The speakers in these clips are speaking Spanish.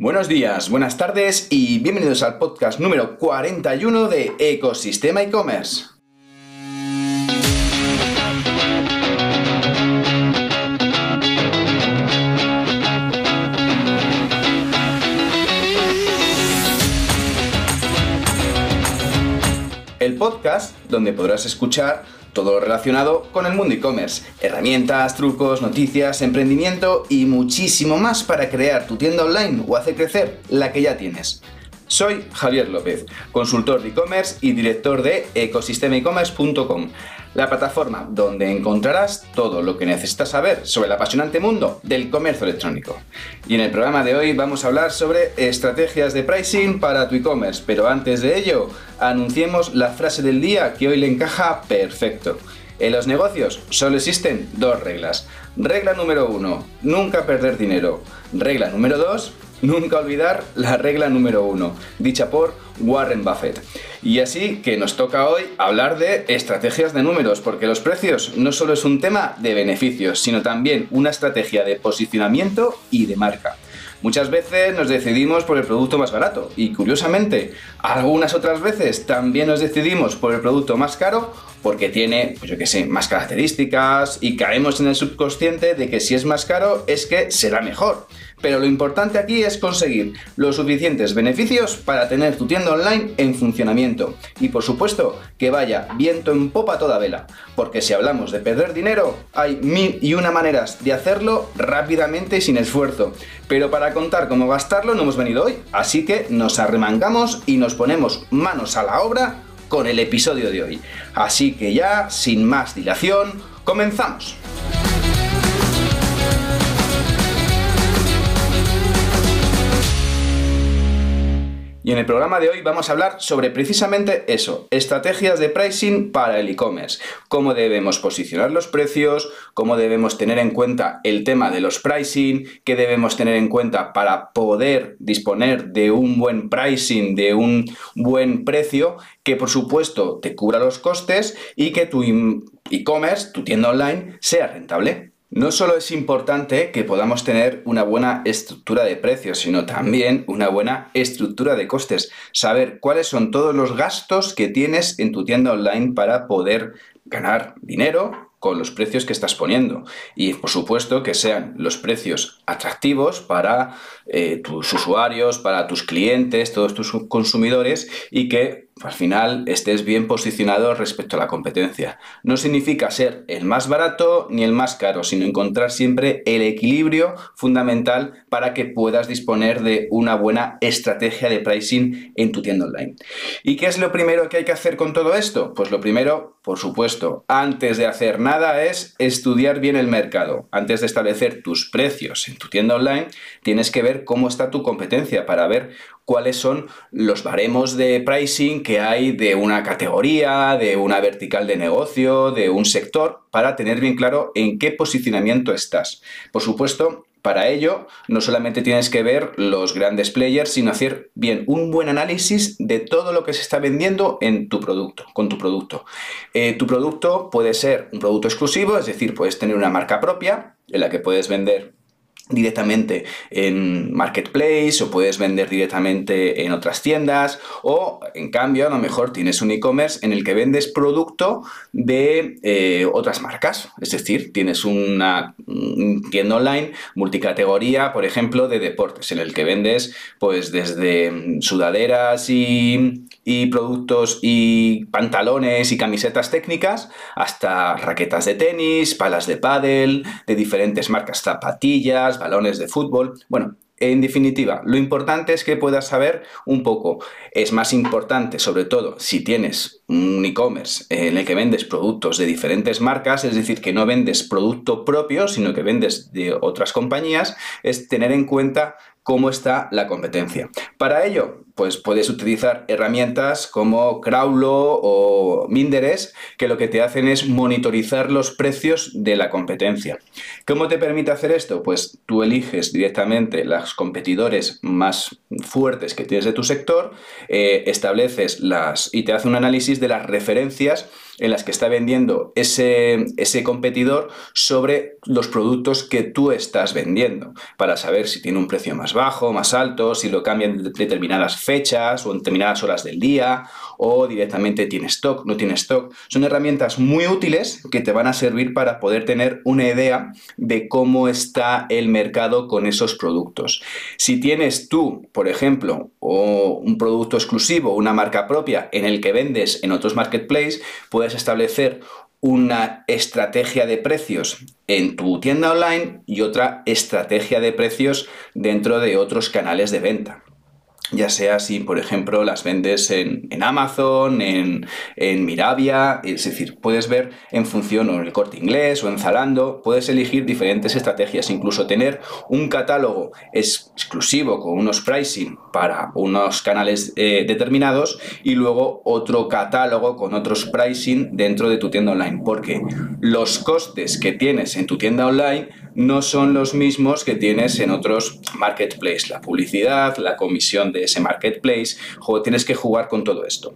Buenos días, buenas tardes y bienvenidos al podcast número 41 de Ecosistema e-commerce. Donde podrás escuchar todo lo relacionado con el mundo e-commerce. Herramientas, trucos, noticias, emprendimiento y muchísimo más para crear tu tienda online o hacer crecer la que ya tienes. Soy Javier López, consultor de e-commerce y director de ecosistemaecommerce.com, la plataforma donde encontrarás todo lo que necesitas saber sobre el apasionante mundo del comercio electrónico. Y en el programa de hoy vamos a hablar sobre estrategias de pricing para tu e-commerce, pero antes de ello, anunciemos la frase del día que hoy le encaja perfecto. En los negocios solo existen dos reglas. Regla número uno, nunca perder dinero. Regla número dos, nunca olvidar la regla número uno, dicha por Warren Buffett. Y así que nos toca hoy hablar de estrategias de números, porque los precios no solo es un tema de beneficios, sino también una estrategia de posicionamiento y de marca. Muchas veces nos decidimos por el producto más barato y curiosamente algunas otras veces también nos decidimos por el producto más caro porque tiene, pues yo qué sé, más características y caemos en el subconsciente de que si es más caro es que será mejor. Pero lo importante aquí es conseguir los suficientes beneficios para tener tu tienda online en funcionamiento. Y por supuesto, que vaya viento en popa toda vela. Porque si hablamos de perder dinero, hay mil y una maneras de hacerlo rápidamente y sin esfuerzo. Pero para contar cómo gastarlo no hemos venido hoy. Así que nos arremangamos y nos ponemos manos a la obra con el episodio de hoy. Así que ya, sin más dilación, comenzamos. Y en el programa de hoy vamos a hablar sobre precisamente eso, estrategias de pricing para el e-commerce, cómo debemos posicionar los precios, cómo debemos tener en cuenta el tema de los pricing, qué debemos tener en cuenta para poder disponer de un buen pricing, de un buen precio, que por supuesto te cubra los costes y que tu e-commerce, tu tienda online, sea rentable. No solo es importante que podamos tener una buena estructura de precios, sino también una buena estructura de costes. Saber cuáles son todos los gastos que tienes en tu tienda online para poder ganar dinero con los precios que estás poniendo. Y por supuesto que sean los precios atractivos para eh, tus usuarios, para tus clientes, todos tus consumidores y que al final estés bien posicionado respecto a la competencia. No significa ser el más barato ni el más caro, sino encontrar siempre el equilibrio fundamental para que puedas disponer de una buena estrategia de pricing en tu tienda online. ¿Y qué es lo primero que hay que hacer con todo esto? Pues lo primero, por supuesto, antes de hacer nada es estudiar bien el mercado. Antes de establecer tus precios en tu tienda online, tienes que ver cómo está tu competencia para ver cuáles son los baremos de pricing que hay de una categoría, de una vertical de negocio, de un sector, para tener bien claro en qué posicionamiento estás. Por supuesto, para ello, no solamente tienes que ver los grandes players, sino hacer bien un buen análisis de todo lo que se está vendiendo en tu producto, con tu producto. Eh, tu producto puede ser un producto exclusivo, es decir, puedes tener una marca propia en la que puedes vender directamente en Marketplace o puedes vender directamente en otras tiendas o en cambio a lo mejor tienes un e-commerce en el que vendes producto de eh, otras marcas, es decir, tienes una tienda online multicategoría, por ejemplo, de deportes en el que vendes pues desde sudaderas y, y productos y pantalones y camisetas técnicas hasta raquetas de tenis, palas de pádel, de diferentes marcas, zapatillas, balones de fútbol. Bueno, en definitiva, lo importante es que puedas saber un poco. Es más importante, sobre todo, si tienes un e-commerce en el que vendes productos de diferentes marcas, es decir, que no vendes producto propio, sino que vendes de otras compañías, es tener en cuenta cómo está la competencia. Para ello, pues puedes utilizar herramientas como Crowlo o Minderes, que lo que te hacen es monitorizar los precios de la competencia. ¿Cómo te permite hacer esto? Pues tú eliges directamente los competidores más fuertes que tienes de tu sector, eh, estableces las y te hace un análisis de las referencias en las que está vendiendo ese, ese competidor sobre los productos que tú estás vendiendo, para saber si tiene un precio más bajo, más alto, si lo cambian en determinadas fechas o en determinadas horas del día, o directamente tiene stock, no tiene stock. Son herramientas muy útiles que te van a servir para poder tener una idea de cómo está el mercado con esos productos. Si tienes tú, por ejemplo, o un producto exclusivo, una marca propia en el que vendes en otros marketplaces, puedes establecer una estrategia de precios en tu tienda online y otra estrategia de precios dentro de otros canales de venta ya sea si, por ejemplo, las vendes en, Amazon, en, en, Mirabia, es decir, puedes ver en función o en el corte inglés o en Zalando, puedes elegir diferentes estrategias, incluso tener un catálogo exclusivo con unos pricing para unos canales eh, determinados y luego otro catálogo con otros pricing dentro de tu tienda online, porque los costes que tienes en tu tienda online no son los mismos que tienes en otros marketplaces. La publicidad, la comisión de ese marketplace, tienes que jugar con todo esto.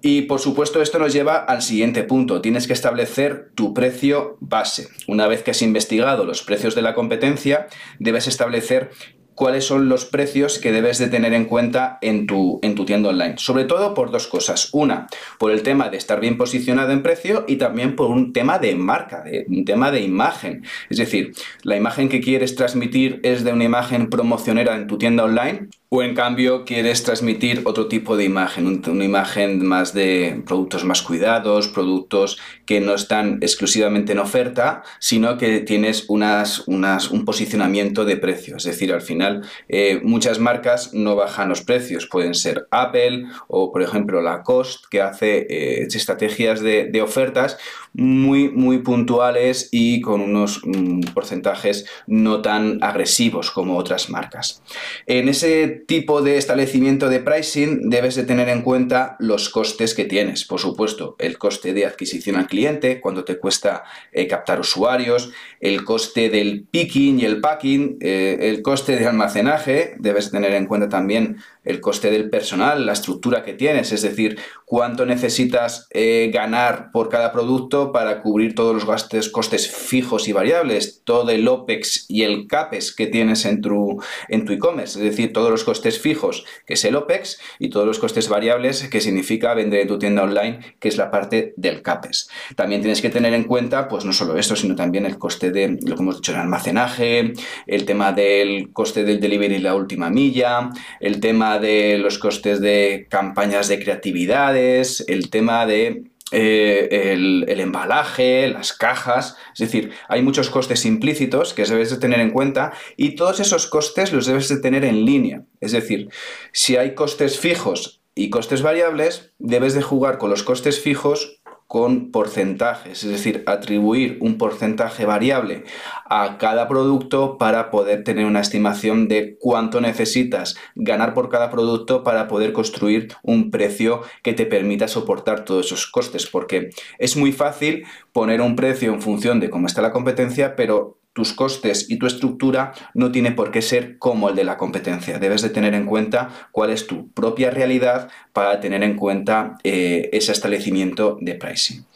Y por supuesto esto nos lleva al siguiente punto, tienes que establecer tu precio base. Una vez que has investigado los precios de la competencia, debes establecer cuáles son los precios que debes de tener en cuenta en tu, en tu tienda online. Sobre todo por dos cosas. Una, por el tema de estar bien posicionado en precio y también por un tema de marca, de, un tema de imagen. Es decir, la imagen que quieres transmitir es de una imagen promocionera en tu tienda online o en cambio quieres transmitir otro tipo de imagen, una imagen más de productos más cuidados, productos que no están exclusivamente en oferta, sino que tienes un posicionamiento de precio. Es decir, al final eh, muchas marcas no bajan los precios. Pueden ser Apple o, por ejemplo, Lacoste, que hace eh, estrategias de, ofertas muy, muy puntuales y con unos mm, porcentajes no tan agresivos como otras marcas. En ese tipo de establecimiento de pricing debes de tener en cuenta los costes que tienes. Por supuesto, el coste de adquisición al cliente, cuando te cuesta eh, captar usuarios, el coste del picking y el packing, eh, el coste de almacenaje, debes tener en cuenta también el coste del personal, la estructura que tienes, es decir, cuánto necesitas eh, ganar por cada producto para cubrir todos los gastos, costes fijos y variables, todo el OPEX y el CAPEX que tienes en tu en tu e-commerce, es decir, todos los costes fijos, que es el OPEX, y todos los costes variables, que significa vender en tu tienda online, que es la parte del CAPEX. También tienes que tener en cuenta, pues no solo esto, sino también el coste de, lo que hemos dicho, el almacenaje, el tema del coste del delivery y la última milla, el tema de los costes de campañas de creatividades, el tema de eh, el, embalaje, las cajas, es decir, hay muchos costes implícitos que debes de tener en cuenta y todos esos costes los debes de tener en línea. Es decir, si hay costes fijos y costes variables, debes de jugar con los costes fijos con porcentajes, es decir, atribuir un porcentaje variable a cada producto para poder tener una estimación de cuánto necesitas ganar por cada producto para poder construir un precio que te permita soportar todos esos costes, porque es muy fácil poner un precio en función de cómo está la competencia, pero tus costes y tu estructura no tiene por qué ser como el de la competencia. Debes de tener en cuenta cuál es tu propia realidad para tener en cuenta eh, ese establecimiento de pricing.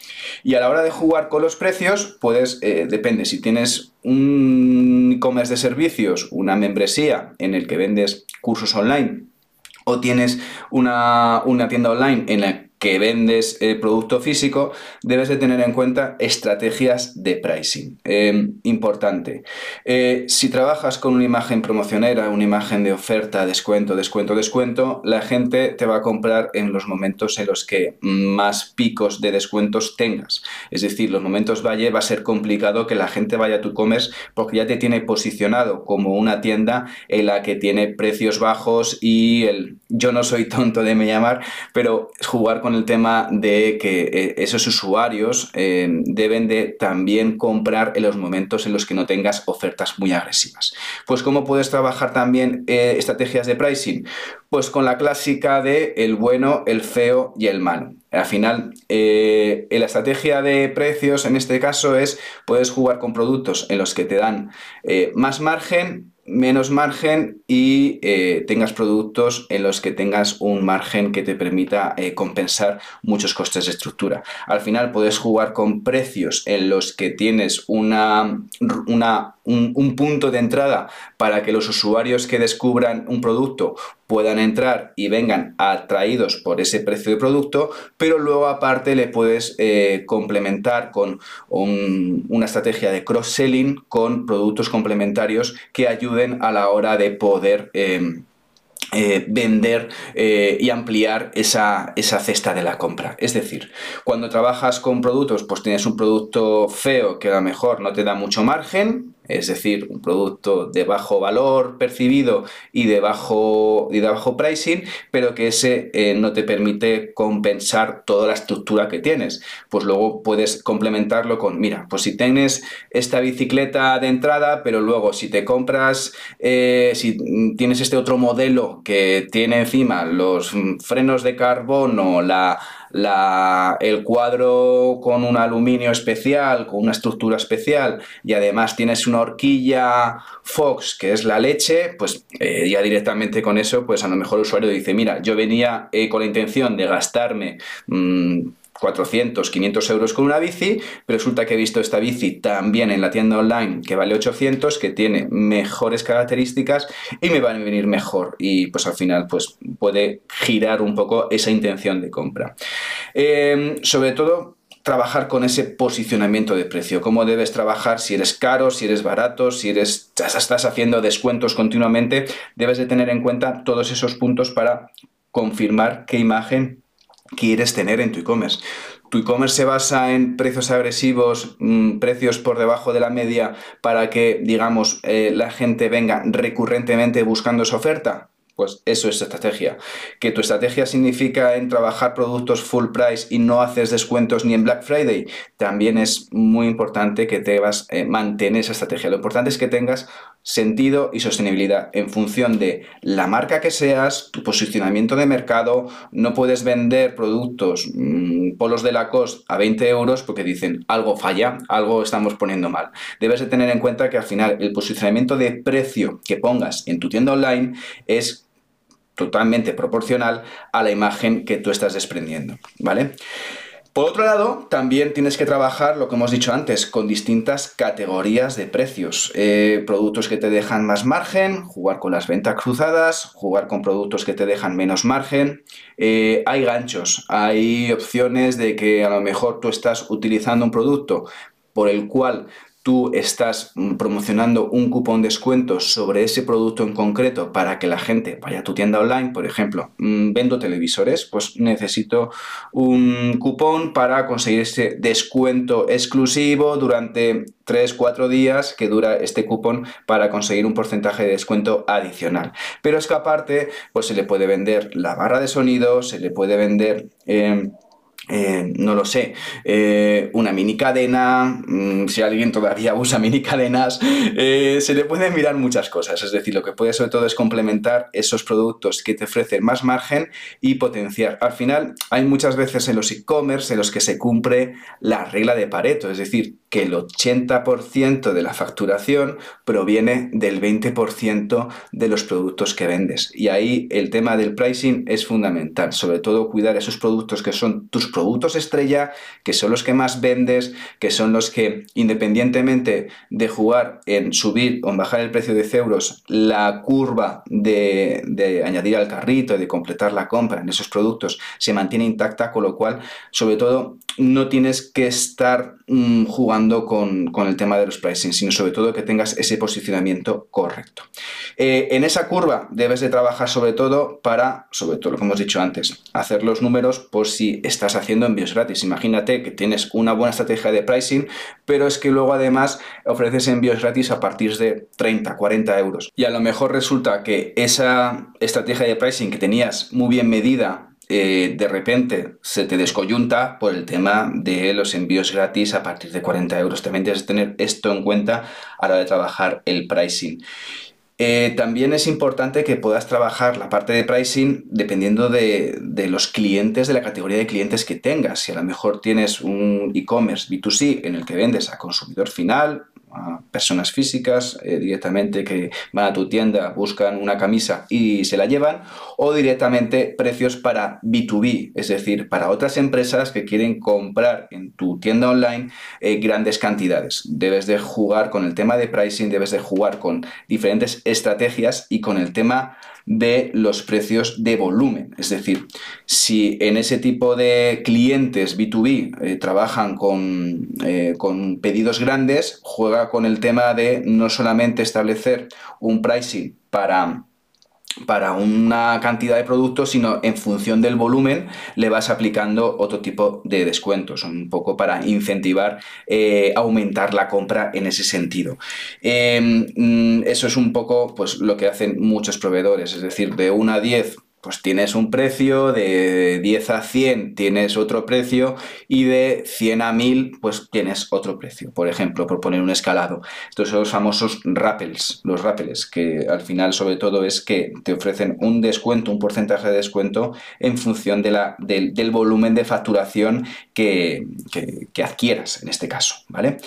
Y a la hora de jugar con los precios, puedes, eh, depende, si tienes un e-commerce de servicios, una membresía en el que vendes cursos online o tienes una, una tienda online en la que vendes eh, producto físico, debes de tener en cuenta estrategias de pricing. Em, importante. Eh, si trabajas con una imagen promocionera, una imagen de oferta, descuento, descuento, descuento, la gente te va a comprar en los momentos en los que más picos de descuentos tengas. Es decir, los momentos valle va a ser complicado que la gente vaya a tu commerce porque ya te tiene posicionado como una tienda en la que tiene precios bajos y el yo no soy tonto de me llamar, pero jugar con el tema de que eh, esos usuarios eh, deben de también comprar en los momentos en los que no tengas ofertas muy agresivas. Pues ¿cómo puedes trabajar también eh, estrategias de pricing? Pues con la clásica de el bueno, el feo y el malo. Al final, la estrategia de precios en este caso es, puedes jugar con productos en los que te dan más margen, menos margen y eh, tengas productos en los que tengas un margen que te permita eh, compensar muchos costes de estructura. Al final puedes jugar con precios en los que tienes una, una un, punto de entrada para que los usuarios que descubran un producto puedan entrar y vengan atraídos por ese precio de producto, pero luego aparte le puedes eh, complementar con una estrategia de cross-selling con productos complementarios que ayuden a la hora de poder... Em, eh, vender eh, y ampliar esa, esa, cesta de la compra. Es decir, cuando trabajas con productos, pues tienes un producto feo que a lo mejor no te da mucho margen, es decir, un producto de bajo valor percibido y de bajo, y de bajo pricing, pero que ese eh, no te permite compensar toda la estructura que tienes. Pues luego puedes complementarlo con, mira, pues si tienes esta bicicleta de entrada, pero luego si te compras, eh, si tienes este otro modelo que tiene encima los frenos de carbono, la la, el cuadro con un aluminio especial, con una estructura especial y además tienes una horquilla Fox que es la leche, pues eh, ya directamente con eso, pues a lo mejor el usuario dice, mira, yo venía eh, con la intención de gastarme... Mm, 400, 500 euros con una bici, resulta que he visto esta bici también en la tienda online que vale 800, que tiene mejores características y me van a venir mejor. Y pues al final pues puede girar un poco esa intención de compra. Em, sobre todo trabajar con ese posicionamiento de precio, cómo debes trabajar si eres caro, si eres barato, si eres estás haciendo descuentos continuamente, debes de tener en cuenta todos esos puntos para confirmar qué imagen quieres tener en tu e-commerce. Tu e-commerce se basa en precios agresivos, mm, precios por debajo de la media para que, digamos, eh, la gente venga recurrentemente buscando esa oferta. Pues eso es estrategia. Que tu estrategia significa en trabajar productos full price y no haces descuentos ni en Black Friday, también es muy importante que te vas eh, mantener esa estrategia. Lo importante es que tengas sentido y sostenibilidad en función de la marca que seas, tu posicionamiento de mercado. No puedes vender productos mm, polos de la cost a 20 euros porque dicen algo falla, algo estamos poniendo mal. Debes de tener en cuenta que al final el posicionamiento de precio que pongas en tu tienda online es totalmente proporcional a la imagen que tú estás desprendiendo, ¿vale? Por otro lado, también tienes que trabajar, lo que hemos dicho antes, con distintas categorías de precios. Eh, productos que te dejan más margen, jugar con las ventas cruzadas, jugar con productos que te dejan menos margen. Eh, hay ganchos, hay opciones de que a lo mejor tú estás utilizando un producto por el cual tú estás mm, promocionando un cupón descuento sobre ese producto en concreto para que la gente vaya a tu tienda online, por ejemplo, mm, vendo televisores, pues necesito un cupón para conseguir ese descuento exclusivo durante 3-4 días que dura este cupón para conseguir un porcentaje de descuento adicional. Pero es que aparte, pues se le puede vender la barra de sonido, se le puede vender... Eh, eh, no lo sé, eh, una mini cadena, mm, si alguien todavía usa mini cadenas, eh, se le pueden mirar muchas cosas. Es decir, lo que puede sobre todo es complementar esos productos que te ofrecen más margen y potenciar. Al final, hay muchas veces en los e-commerce en los que se cumple la regla de Pareto, es decir, que el 80% de la facturación proviene del 20% de los productos que vendes. Y ahí el tema del pricing es fundamental, sobre todo cuidar esos productos que son tus productos estrella, que son los que más vendes, que son los que independientemente de jugar en subir o en bajar el precio de 10 euros, la curva de, de añadir al carrito, de completar la compra en esos productos se mantiene intacta, con lo cual, sobre todo, no tienes que estar mm, jugando con, el tema de los pricing, sino sobre todo que tengas ese posicionamiento correcto. Eh, en esa curva debes de trabajar sobre todo para, sobre todo lo que hemos dicho antes, hacer los números por si estás haciendo envíos gratis. Imagínate que tienes una buena estrategia de pricing, pero es que luego además ofreces envíos gratis a partir de 30, 40 euros. Y a lo mejor resulta que esa estrategia de pricing que tenías muy bien medida eh, de repente se te descoyunta por el tema de los envíos gratis a partir de 40 euros. También tienes que tener esto en cuenta a la hora de trabajar el pricing. Eh, también es importante que puedas trabajar la parte de pricing dependiendo de, de, los clientes, de la categoría de clientes que tengas. Si a lo mejor tienes un e-commerce B2C en el que vendes a consumidor final, a personas físicas eh, directamente que van a tu tienda, buscan una camisa y se la llevan, o directamente precios para B2B, es decir, para otras empresas que quieren comprar en tu tienda online eh, grandes cantidades. Debes de jugar con el tema de pricing, debes de jugar con diferentes estrategias y con el tema de los precios de volumen. Es decir, si en ese tipo de clientes B2B eh, trabajan con, eh, con pedidos grandes, juega con el tema de no solamente establecer un pricing para para una cantidad de productos, sino en función del volumen le vas aplicando otro tipo de descuentos, un poco para incentivar, eh, aumentar la compra en ese sentido. Em, mm, eso es un poco pues, lo que hacen muchos proveedores, es decir, de 1 a 10 pues tienes un precio, de 10 a 100 tienes otro precio y de 100 a 1000 pues tienes otro precio, por ejemplo, por poner un escalado. Estos son los famosos rappels, los rappels, que al final sobre todo es que te ofrecen un descuento, un porcentaje de descuento en función de la, del, volumen de facturación que, adquieras en este caso, ¿vale?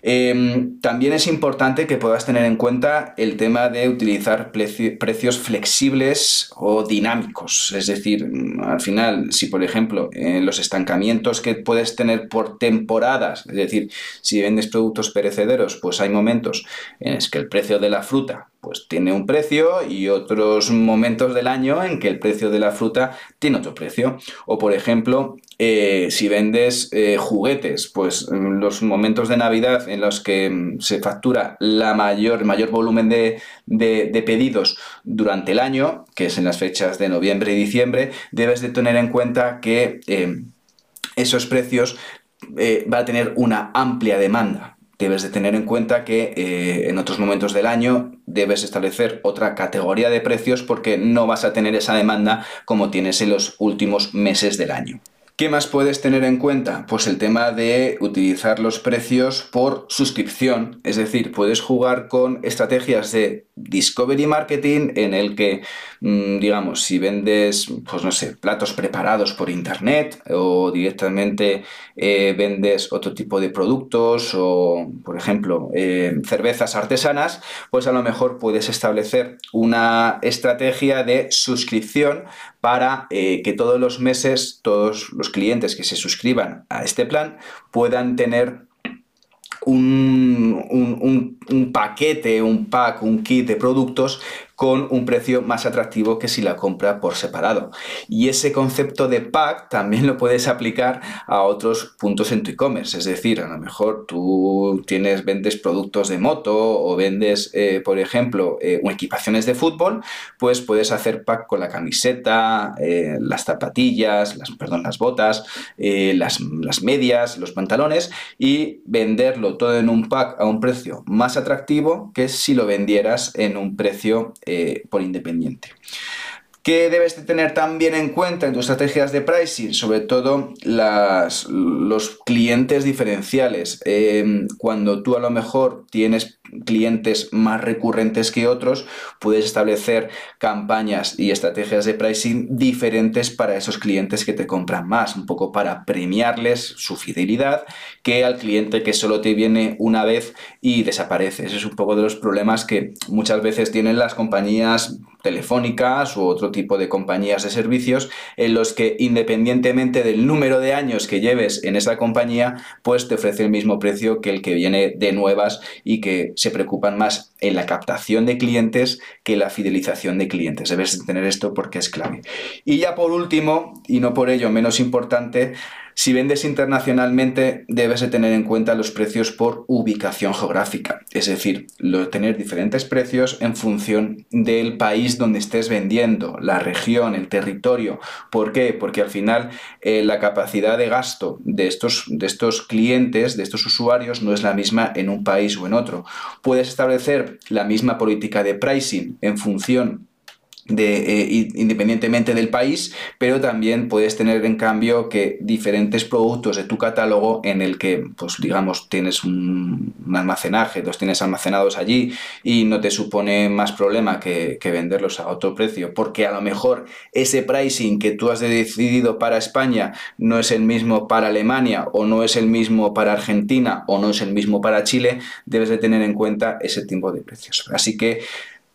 Em, también es importante que puedas tener en cuenta el tema de utilizar precios flexibles o dinámicos es decir, al final, si por ejemplo en los estancamientos que puedes tener por temporadas, es decir, si vendes productos perecederos, pues hay momentos en los que el precio de la fruta pues tiene un precio y otros momentos del año en que el precio de la fruta tiene otro precio. O por ejemplo, eh, si vendes eh, juguetes, pues los momentos de Navidad en los que mm, se factura la mayor, mayor volumen de, pedidos durante el año, que es en las fechas de noviembre y diciembre, debes de tener en cuenta que eh, esos precios va a tener una amplia demanda debes de tener en cuenta que eh, en otros momentos del año debes establecer otra categoría de precios porque no vas a tener esa demanda como tienes en los últimos meses del año. ¿Qué más puedes tener en cuenta? Pues el tema de utilizar los precios por suscripción, es decir, puedes jugar con estrategias de discovery marketing en el que, digamos, si vendes, pues no sé, platos preparados por internet o directamente eh, vendes otro tipo de productos o, por ejemplo, eh, cervezas artesanas, pues a lo mejor puedes establecer una estrategia de suscripción para eh, que todos los meses todos los clientes que se suscriban a este plan puedan tener un, un, paquete, un pack, un kit de productos con un precio más atractivo que si la compra por separado. Y ese concepto de pack también lo puedes aplicar a otros puntos en tu e-commerce. Es decir, a lo mejor tú tienes, vendes productos de moto o vendes, eh, por ejemplo, eh, equipaciones de fútbol, pues puedes hacer pack con la camiseta, eh, las zapatillas, las, perdón, las botas, las, las medias, los pantalones y venderlo todo en un pack a un precio más atractivo que si lo vendieras en un precio eh, por independiente. ¿Qué debes de tener también en cuenta en tus estrategias de pricing? Sobre todo los clientes diferenciales. Em, cuando tú a lo mejor tienes clientes más recurrentes que otros, puedes establecer campañas y estrategias de pricing diferentes para esos clientes que te compran más, un poco para premiarles su fidelidad que al cliente que solo te viene una vez y desaparece. Ese es un poco de los problemas que muchas veces tienen las compañías telefónicas u otro tipo de compañías de servicios en los que independientemente del número de años que lleves en esa compañía, pues te ofrece el mismo precio que el que viene de nuevas y que se preocupan más en la captación de clientes que la fidelización de clientes. Debes tener esto porque es clave. Y ya por último, y no por ello menos importante, si vendes internacionalmente, debes de tener en cuenta los precios por ubicación geográfica, es decir, tener diferentes precios en función del país donde estés vendiendo, la región, el territorio. ¿Por qué? Porque al final eh, la capacidad de gasto de estos, de estos clientes, de estos usuarios, no es la misma en un país o en otro. Puedes establecer la misma política de pricing en función de, eh, independientemente del país, pero también puedes tener en cambio que diferentes productos de tu catálogo en el que, pues digamos, tienes un, almacenaje, los tienes almacenados allí y no te supone más problema que, que, venderlos a otro precio, porque a lo mejor ese pricing que tú has decidido para España no es el mismo para Alemania o no es el mismo para Argentina o no es el mismo para Chile, debes de tener en cuenta ese tipo de precios. Así que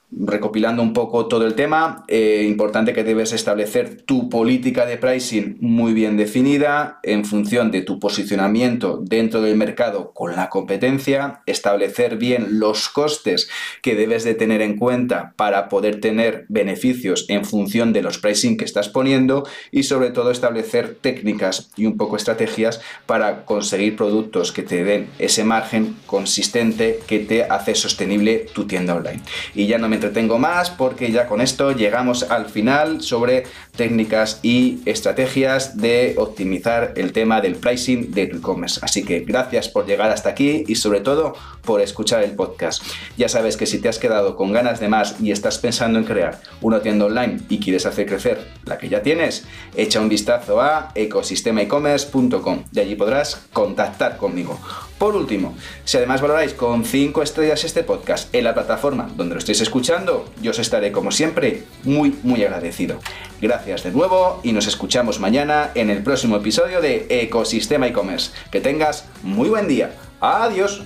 recopilando un poco todo el tema, eh, importante que debes establecer tu política de pricing muy bien definida en función de tu posicionamiento dentro del mercado con la competencia, establecer bien los costes que debes de tener en cuenta para poder tener beneficios en función de los pricing que estás poniendo y sobre todo establecer técnicas y un poco estrategias para conseguir productos que te den ese margen consistente que te hace sostenible tu tienda online. Y ya no me entretengo más porque ya con esto llegamos al final sobre técnicas y estrategias de optimizar el tema del pricing de tu e-commerce. Así que gracias por llegar hasta aquí y sobre todo por escuchar el podcast. Ya sabes que si te has quedado con ganas de más y estás pensando en crear una tienda online y quieres hacer crecer la que ya tienes, echa un vistazo a ecosistemaecommerce.com y allí podrás contactar conmigo. Por último, si además valoráis con 5 estrellas este podcast en la plataforma donde lo estéis escuchando, yo os estaré como siempre muy muy agradecido. Gracias de nuevo y nos escuchamos mañana en el próximo episodio de Ecosistema e-commerce. Que tengas muy buen día. Adiós.